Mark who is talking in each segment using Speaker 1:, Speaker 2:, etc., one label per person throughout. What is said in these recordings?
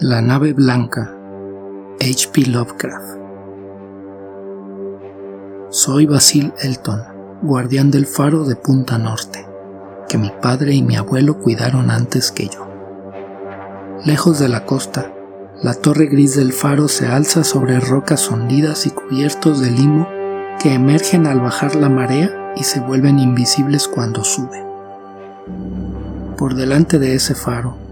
Speaker 1: La nave blanca, H.P. Lovecraft. Soy Basil Elton, guardián del faro de Punta Norte, que mi padre y mi abuelo cuidaron antes que yo. Lejos de la costa, la torre gris del faro se alza sobre rocas hundidas y cubiertos de limo que emergen al bajar la marea y se vuelven invisibles cuando sube. Por delante de ese faro,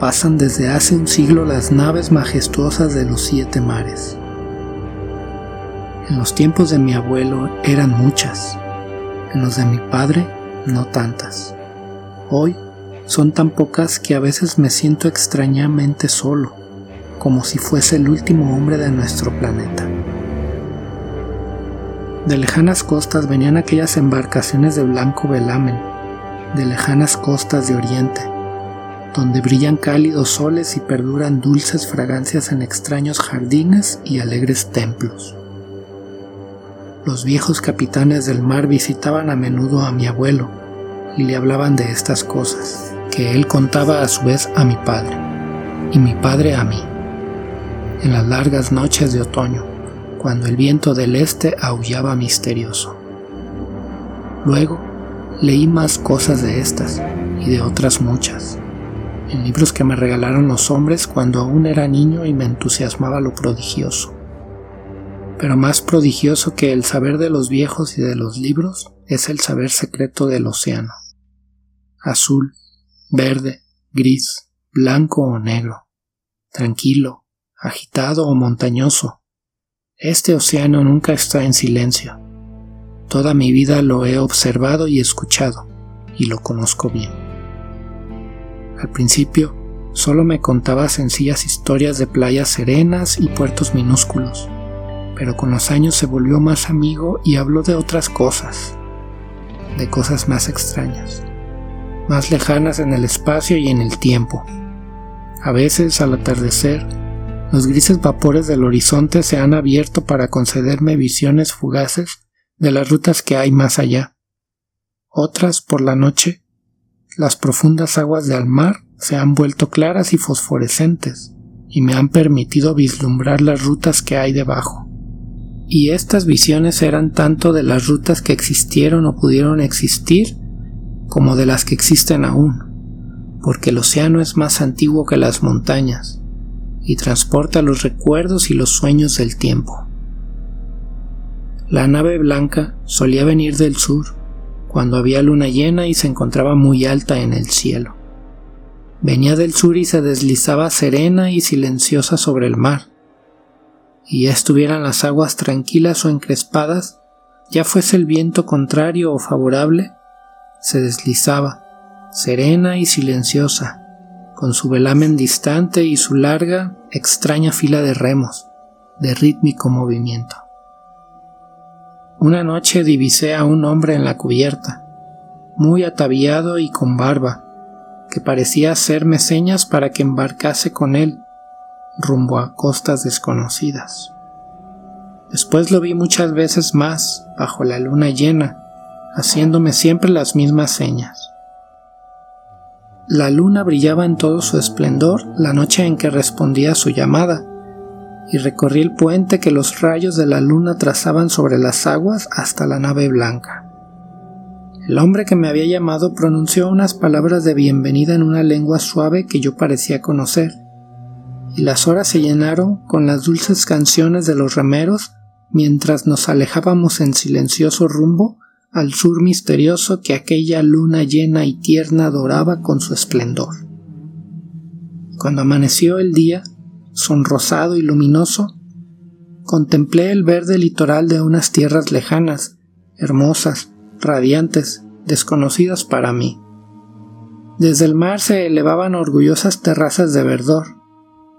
Speaker 1: pasan desde hace un siglo las naves majestuosas de los siete mares. En los tiempos de mi abuelo eran muchas, en los de mi padre no tantas. Hoy son tan pocas que a veces me siento extrañamente solo, como si fuese el último hombre de nuestro planeta. De lejanas costas venían aquellas embarcaciones de blanco velamen, de lejanas costas de oriente, donde brillan cálidos soles y perduran dulces fragancias en extraños jardines y alegres templos. Los viejos capitanes del mar visitaban a menudo a mi abuelo y le hablaban de estas cosas, que él contaba a su vez a mi padre, y mi padre a mí, en las largas noches de otoño, cuando el viento del este aullaba misterioso. Luego leí más cosas de estas y de otras muchas en libros que me regalaron los hombres cuando aún era niño y me entusiasmaba lo prodigioso. Pero más prodigioso que el saber de los viejos y de los libros es el saber secreto del océano. Azul, verde, gris, blanco o negro, tranquilo, agitado o montañoso. Este océano nunca está en silencio. Toda mi vida lo he observado y escuchado, y lo conozco bien. Al principio, solo me contaba sencillas historias de playas serenas y puertos minúsculos, pero con los años se volvió más amigo y habló de otras cosas, de cosas más extrañas, más lejanas en el espacio y en el tiempo. A veces, al atardecer, los grises vapores del horizonte se han abierto para concederme visiones fugaces de las rutas que hay más allá. Otras, por la noche, las profundas aguas del mar se han vuelto claras y fosforescentes y me han permitido vislumbrar las rutas que hay debajo. Y estas visiones eran tanto de las rutas que existieron o pudieron existir como de las que existen aún, porque el océano es más antiguo que las montañas y transporta los recuerdos y los sueños del tiempo. La nave blanca solía venir del sur cuando había luna llena y se encontraba muy alta en el cielo. Venía del sur y se deslizaba serena y silenciosa sobre el mar. Y ya estuvieran las aguas tranquilas o encrespadas, ya fuese el viento contrario o favorable, se deslizaba, serena y silenciosa, con su velamen distante y su larga, extraña fila de remos, de rítmico movimiento. Una noche divisé a un hombre en la cubierta, muy ataviado y con barba, que parecía hacerme señas para que embarcase con él rumbo a costas desconocidas. Después lo vi muchas veces más bajo la luna llena, haciéndome siempre las mismas señas. La luna brillaba en todo su esplendor la noche en que respondía a su llamada, y recorrí el puente que los rayos de la luna trazaban sobre las aguas hasta la nave blanca. El hombre que me había llamado pronunció unas palabras de bienvenida en una lengua suave que yo parecía conocer, y las horas se llenaron con las dulces canciones de los remeros mientras nos alejábamos en silencioso rumbo al sur misterioso que aquella luna llena y tierna doraba con su esplendor. Cuando amaneció el día, sonrosado y luminoso, contemplé el verde litoral de unas tierras lejanas, hermosas, radiantes, desconocidas para mí. Desde el mar se elevaban orgullosas terrazas de verdor,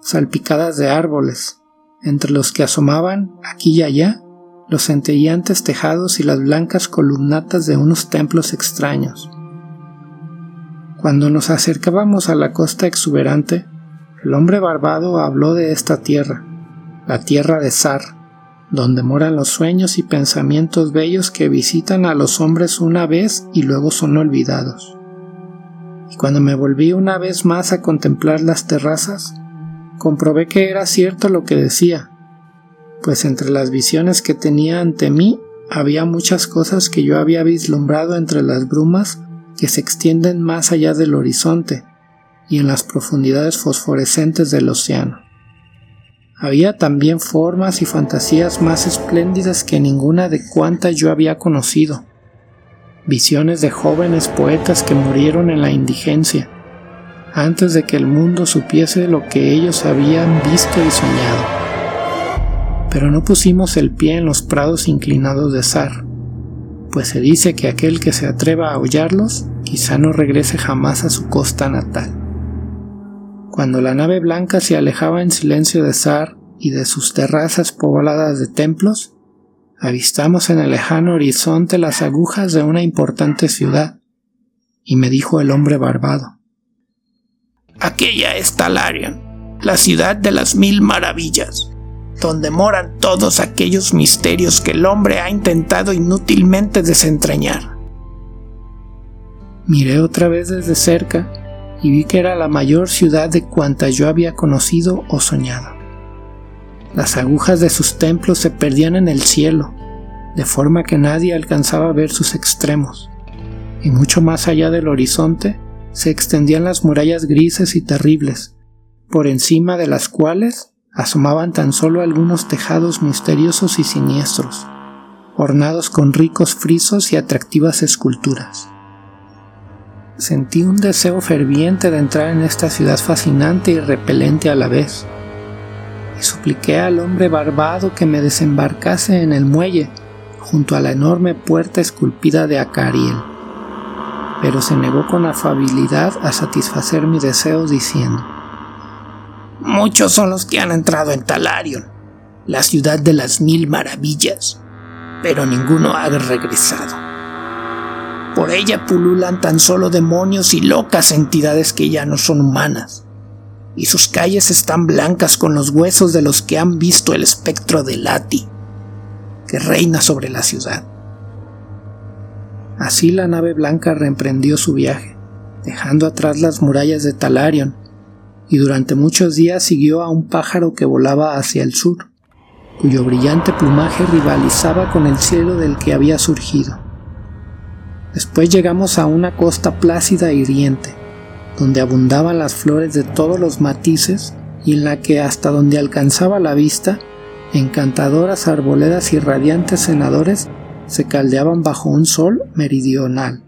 Speaker 1: salpicadas de árboles, entre los que asomaban, aquí y allá, los centelleantes tejados y las blancas columnatas de unos templos extraños. Cuando nos acercábamos a la costa exuberante, el hombre barbado habló de esta tierra, la tierra de Sar, donde moran los sueños y pensamientos bellos que visitan a los hombres una vez y luego son olvidados. Y cuando me volví una vez más a contemplar las terrazas, comprobé que era cierto lo que decía, pues entre las visiones que tenía ante mí había muchas cosas que yo había vislumbrado entre las brumas que se extienden más allá del horizonte y en las profundidades fosforescentes del océano. Había también formas y fantasías más espléndidas que ninguna de cuantas yo había conocido. Visiones de jóvenes poetas que murieron en la indigencia, antes de que el mundo supiese lo que ellos habían visto y soñado pero no pusimos el pie en los prados inclinados de Sar, pues se dice que aquel que se atreva a aullarlos quizá no regrese jamás a su costa natal. Cuando la nave blanca se alejaba en silencio de Sar y de sus terrazas pobladas de templos, avistamos en el lejano horizonte las agujas de una importante ciudad, y me dijo el hombre barbado.
Speaker 2: Aquella es Talarion, la ciudad de las mil maravillas donde moran todos aquellos misterios que el hombre ha intentado inútilmente desentrañar.
Speaker 1: Miré otra vez desde cerca y vi que era la mayor ciudad de cuantas yo había conocido o soñado. Las agujas de sus templos se perdían en el cielo, de forma que nadie alcanzaba a ver sus extremos, y mucho más allá del horizonte se extendían las murallas grises y terribles, por encima de las cuales asomaban tan solo algunos tejados misteriosos y siniestros, ornados con ricos frisos y atractivas esculturas. Sentí un deseo ferviente de entrar en esta ciudad fascinante y repelente a la vez, y supliqué al hombre barbado que me desembarcase en el muelle junto a la enorme puerta esculpida de Acariel, pero se negó con afabilidad a satisfacer mi deseo diciendo,
Speaker 2: Muchos son los que han entrado en Talarion, la ciudad de las mil maravillas, pero ninguno ha regresado. Por ella pululan tan solo demonios y locas entidades que ya no son humanas, y sus calles están blancas con los huesos de los que han visto el espectro de Lati, que reina sobre la ciudad.
Speaker 1: Así la nave blanca reemprendió su viaje, dejando atrás las murallas de Talarion y durante muchos días siguió a un pájaro que volaba hacia el sur, cuyo brillante plumaje rivalizaba con el cielo del que había surgido. Después llegamos a una costa plácida e hiriente, donde abundaban las flores de todos los matices y en la que hasta donde alcanzaba la vista, encantadoras arboledas y radiantes senadores se caldeaban bajo un sol meridional.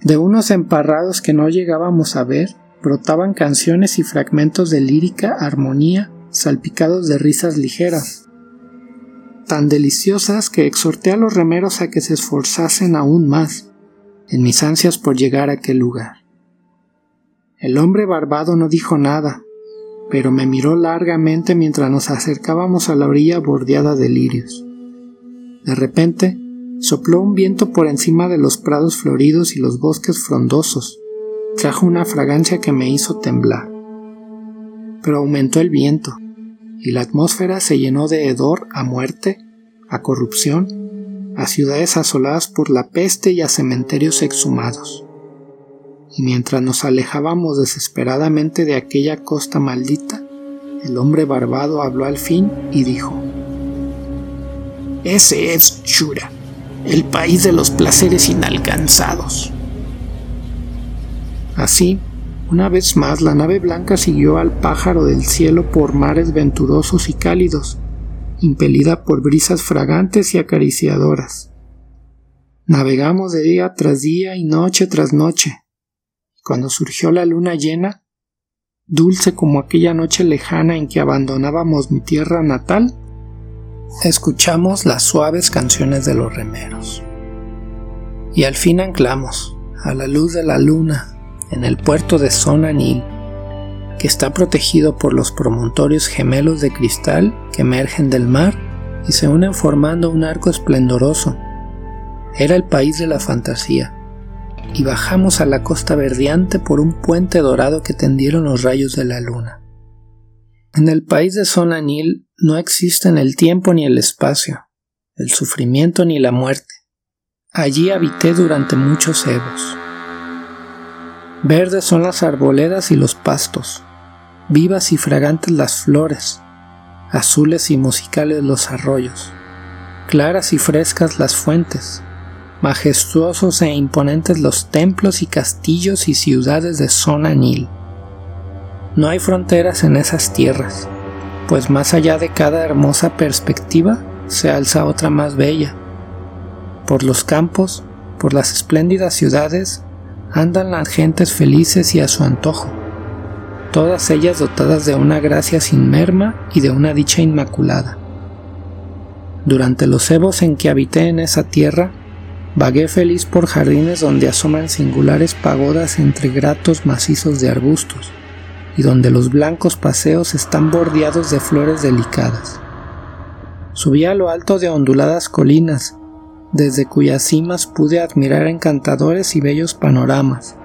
Speaker 1: De unos emparrados que no llegábamos a ver, brotaban canciones y fragmentos de lírica armonía salpicados de risas ligeras, tan deliciosas que exhorté a los remeros a que se esforzasen aún más en mis ansias por llegar a aquel lugar. El hombre barbado no dijo nada, pero me miró largamente mientras nos acercábamos a la orilla bordeada de lirios. De repente, sopló un viento por encima de los prados floridos y los bosques frondosos, trajo una fragancia que me hizo temblar. Pero aumentó el viento, y la atmósfera se llenó de hedor a muerte, a corrupción, a ciudades asoladas por la peste y a cementerios exhumados. Y mientras nos alejábamos desesperadamente de aquella costa maldita, el hombre barbado habló al fin y dijo,
Speaker 2: Ese es Shura, el país de los placeres inalcanzados.
Speaker 1: Así, una vez más la nave blanca siguió al pájaro del cielo por mares venturosos y cálidos, impelida por brisas fragantes y acariciadoras. Navegamos de día tras día y noche tras noche. Cuando surgió la luna llena, dulce como aquella noche lejana en que abandonábamos mi tierra natal, escuchamos las suaves canciones de los remeros. Y al fin anclamos, a la luz de la luna, en el puerto de Sonanil, que está protegido por los promontorios gemelos de cristal que emergen del mar y se unen formando un arco esplendoroso. Era el país de la fantasía, y bajamos a la costa verdeante por un puente dorado que tendieron los rayos de la luna. En el país de Sonanil no existen el tiempo ni el espacio, el sufrimiento ni la muerte. Allí habité durante muchos evos. Verdes son las arboledas y los pastos, vivas y fragantes las flores, azules y musicales los arroyos, claras y frescas las fuentes, majestuosos e imponentes los templos y castillos y ciudades de zona Nil. No hay fronteras en esas tierras, pues más allá de cada hermosa perspectiva se alza otra más bella. Por los campos, por las espléndidas ciudades, andan las gentes felices y a su antojo, todas ellas dotadas de una gracia sin merma y de una dicha inmaculada. Durante los evos en que habité en esa tierra, vagué feliz por jardines donde asoman singulares pagodas entre gratos macizos de arbustos, y donde los blancos paseos están bordeados de flores delicadas. Subí a lo alto de onduladas colinas, desde cuyas cimas pude admirar encantadores y bellos panoramas,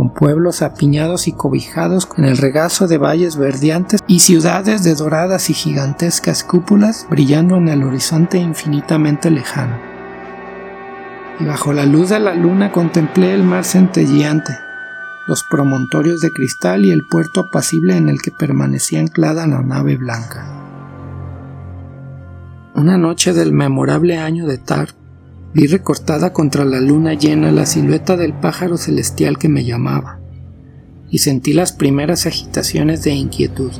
Speaker 1: con pueblos apiñados y cobijados con el regazo de valles verdeantes y ciudades de doradas y gigantescas cúpulas brillando en el horizonte infinitamente lejano. Y bajo la luz de la luna contemplé el mar centelleante, los promontorios de cristal y el puerto apacible en el que permanecía anclada la nave blanca. Una noche del memorable año de Tar, Vi recortada contra la luna llena la silueta del pájaro celestial que me llamaba, y sentí las primeras agitaciones de inquietud.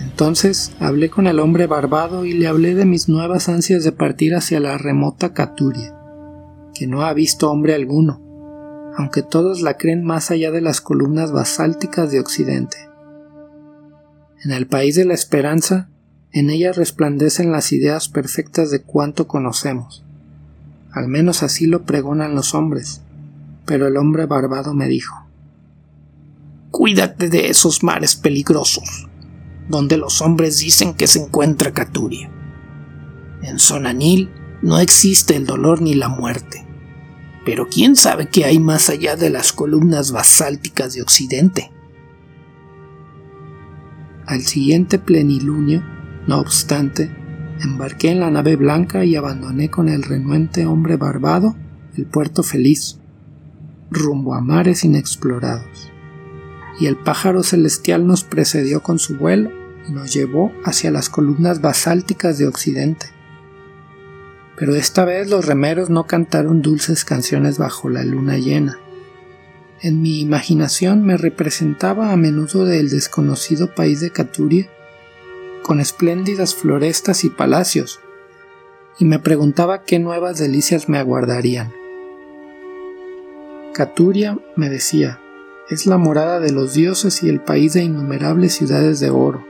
Speaker 1: Entonces hablé con el hombre barbado y le hablé de mis nuevas ansias de partir hacia la remota Caturia, que no ha visto hombre alguno, aunque todos la creen más allá de las columnas basálticas de Occidente. En el país de la esperanza, en ella resplandecen las ideas perfectas de cuanto conocemos al menos así lo pregonan los hombres. Pero el hombre barbado me dijo, Cuídate de esos mares peligrosos, donde los hombres dicen que se encuentra Caturia. En Sonanil no existe el dolor ni la muerte, pero quién sabe qué hay más allá de las columnas basálticas de Occidente. Al siguiente plenilunio, no obstante, embarqué en la nave blanca y abandoné con el renuente hombre barbado el puerto feliz, rumbo a mares inexplorados. Y el pájaro celestial nos precedió con su vuelo y nos llevó hacia las columnas basálticas de Occidente. Pero esta vez los remeros no cantaron dulces canciones bajo la luna llena. En mi imaginación me representaba a menudo del desconocido país de Caturia con espléndidas florestas y palacios, y me preguntaba qué nuevas delicias me aguardarían. Caturia, me decía, es la morada de los dioses y el país de innumerables ciudades de oro.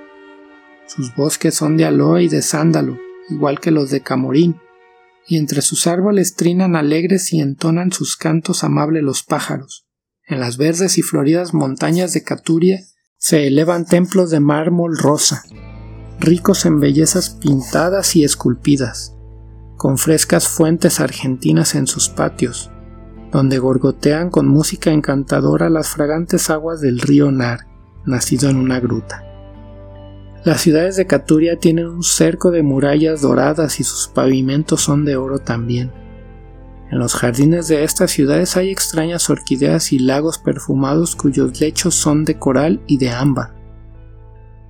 Speaker 1: Sus bosques son de aloe y de sándalo, igual que los de Camorín, y entre sus árboles trinan alegres y entonan sus cantos amables los pájaros. En las verdes y floridas montañas de Caturia se elevan templos de mármol rosa, ricos en bellezas pintadas y esculpidas, con frescas fuentes argentinas en sus patios, donde gorgotean con música encantadora las fragantes aguas del río Nar, nacido en una gruta. Las ciudades de Caturia tienen un cerco de murallas doradas y sus pavimentos son de oro también. En los jardines de estas ciudades hay extrañas orquídeas y lagos perfumados cuyos lechos son de coral y de ámbar.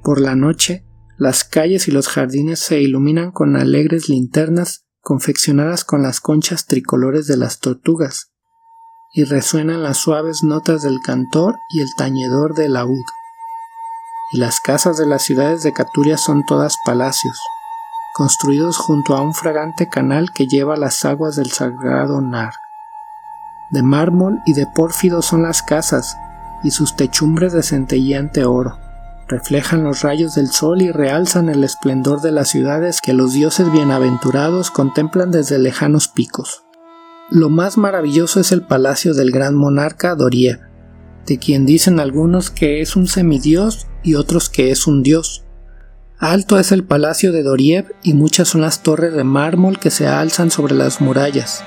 Speaker 1: Por la noche, las calles y los jardines se iluminan con alegres linternas confeccionadas con las conchas tricolores de las tortugas, y resuenan las suaves notas del cantor y el tañedor del laúd. Y las casas de las ciudades de Caturia son todas palacios, construidos junto a un fragante canal que lleva las aguas del sagrado Nar. De mármol y de pórfido son las casas, y sus techumbres de centelleante oro reflejan los rayos del sol y realzan el esplendor de las ciudades que los dioses bienaventurados contemplan desde lejanos picos. Lo más maravilloso es el palacio del gran monarca Doriev, de quien dicen algunos que es un semidios y otros que es un dios. Alto es el palacio de Doriev y muchas son las torres de mármol que se alzan sobre las murallas.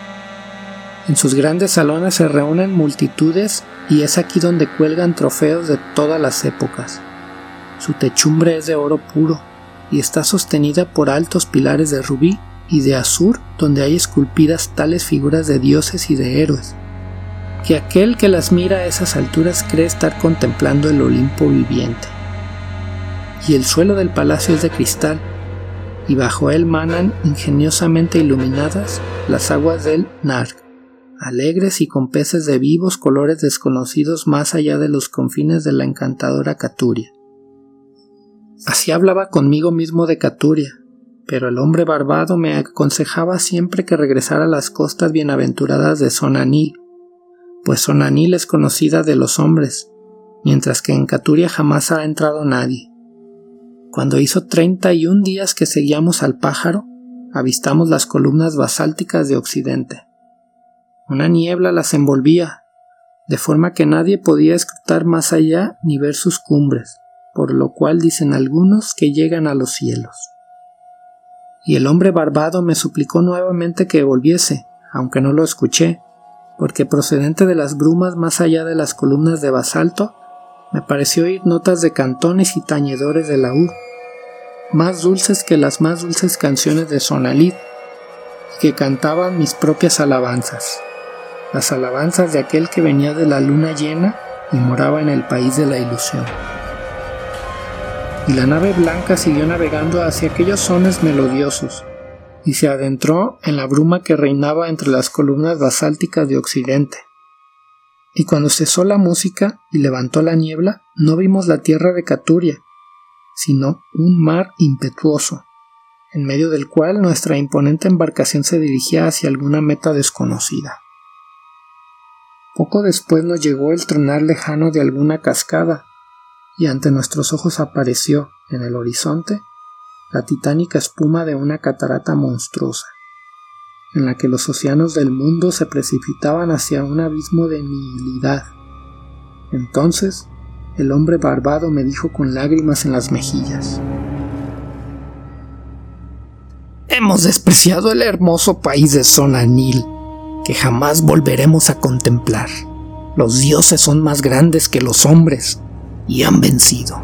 Speaker 1: En sus grandes salones se reúnen multitudes y es aquí donde cuelgan trofeos de todas las épocas. Su techumbre es de oro puro y está sostenida por altos pilares de rubí y de azur donde hay esculpidas tales figuras de dioses y de héroes, que aquel que las mira a esas alturas cree estar contemplando el Olimpo viviente. y el suelo del palacio es de cristal, y bajo él manan ingeniosamente iluminadas las aguas del Narg, alegres y con peces de vivos colores desconocidos más allá de los confines de la encantadora Caturia. Así hablaba conmigo mismo de Caturia, pero el hombre barbado me aconsejaba siempre que regresara a las costas bienaventuradas de Sonanil, pues Sonanil es conocida de los hombres, mientras que en Caturia jamás ha entrado nadie. Cuando hizo treinta y un días que seguíamos al pájaro, avistamos las columnas basálticas de Occidente. Una niebla las envolvía, de forma que nadie podía escrutar más allá ni ver sus cumbres, por lo cual dicen algunos que llegan a los cielos. Y el hombre barbado me suplicó nuevamente que volviese, aunque no lo escuché, porque procedente de las brumas más allá de las columnas de basalto, me pareció oír notas de cantones y tañedores de laúd, más dulces que las más dulces canciones de Sonalid, y que cantaban mis propias alabanzas, las alabanzas de aquel que venía de la luna llena y moraba en el país de la ilusión. Y la nave blanca siguió navegando hacia aquellos sones melodiosos, y se adentró en la bruma que reinaba entre las columnas basálticas de Occidente y cuando cesó la música y levantó la niebla, no vimos la tierra de Caturia, sino un mar impetuoso, en medio del cual nuestra imponente embarcación se dirigía hacia alguna meta desconocida. Poco después nos llegó el tronar lejano de alguna cascada, y ante nuestros ojos apareció, en el horizonte, la titánica espuma de una catarata monstruosa en la que los océanos del mundo se precipitaban hacia un abismo de nihilidad. Entonces, el hombre barbado me dijo con lágrimas en las mejillas.
Speaker 2: Hemos despreciado el hermoso país de Sonanil, que jamás volveremos a contemplar. Los dioses son más grandes que los hombres y han vencido.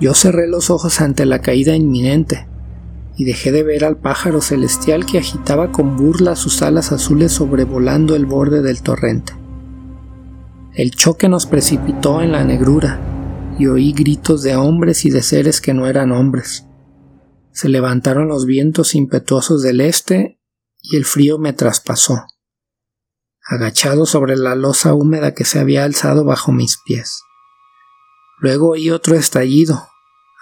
Speaker 1: Yo cerré los ojos ante la caída inminente y dejé de ver al pájaro celestial que agitaba con burla sus alas azules sobrevolando el borde del torrente. El choque nos precipitó en la negrura y oí gritos de hombres y de seres que no eran hombres. Se levantaron los vientos impetuosos del este y el frío me traspasó, agachado sobre la losa húmeda que se había alzado bajo mis pies. Luego oí otro estallido,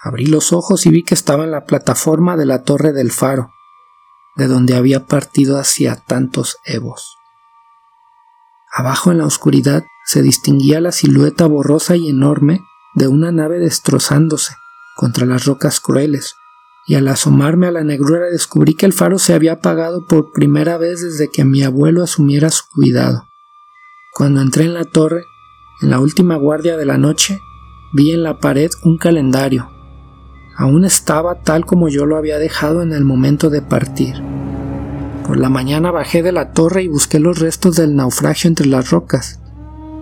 Speaker 1: Abrí los ojos y vi que estaba en la plataforma de la torre del faro, de donde había partido hacia tantos evos. Abajo en la oscuridad se distinguía la silueta borrosa y enorme de una nave destrozándose contra las rocas crueles, y al asomarme a la negrura descubrí que el faro se había apagado por primera vez desde que mi abuelo asumiera su cuidado. Cuando entré en la torre, en la última guardia de la noche, vi en la pared un calendario aún estaba tal como yo lo había dejado en el momento de partir. Por la mañana bajé de la torre y busqué los restos del naufragio entre las rocas,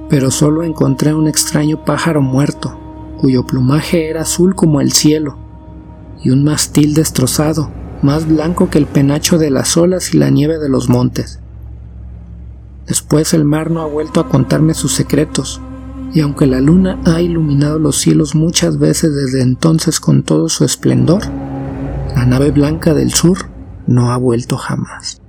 Speaker 1: pero solo encontré un extraño pájaro muerto, cuyo plumaje era azul como el cielo, y un mastil destrozado, más blanco que el penacho de las olas y la nieve de los montes. Después el mar no ha vuelto a contarme sus secretos, y aunque la luna ha iluminado los cielos muchas veces desde entonces con todo su esplendor, la nave blanca del sur no ha vuelto jamás.